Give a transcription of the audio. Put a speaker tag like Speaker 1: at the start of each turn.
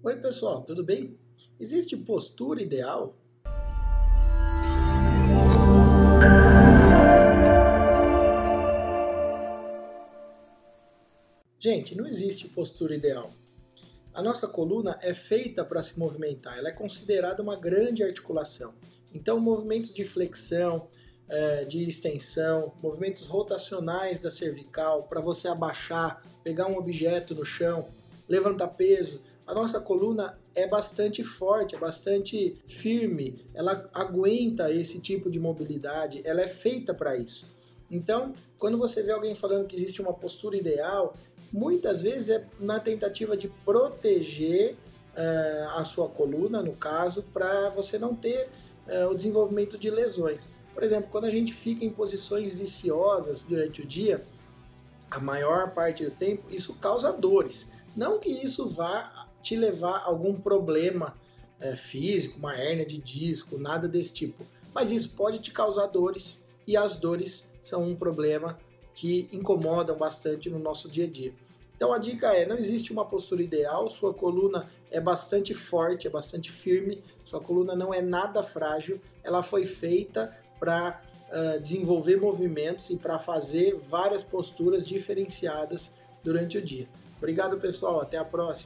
Speaker 1: Oi, pessoal, tudo bem? Existe postura ideal? Gente, não existe postura ideal. A nossa coluna é feita para se movimentar, ela é considerada uma grande articulação. Então, movimentos de flexão, é, de extensão, movimentos rotacionais da cervical, para você abaixar, pegar um objeto no chão, levantar peso. A nossa coluna é bastante forte, é bastante firme, ela aguenta esse tipo de mobilidade, ela é feita para isso. Então, quando você vê alguém falando que existe uma postura ideal, muitas vezes é na tentativa de proteger uh, a sua coluna, no caso, para você não ter uh, o desenvolvimento de lesões. Por exemplo, quando a gente fica em posições viciosas durante o dia, a maior parte do tempo, isso causa dores. Não que isso vá te levar a algum problema é, físico, uma hérnia de disco, nada desse tipo. Mas isso pode te causar dores e as dores são um problema que incomodam bastante no nosso dia a dia. Então a dica é: não existe uma postura ideal, sua coluna é bastante forte, é bastante firme, sua coluna não é nada frágil, ela foi feita para uh, desenvolver movimentos e para fazer várias posturas diferenciadas durante o dia. Obrigado, pessoal. Até a próxima.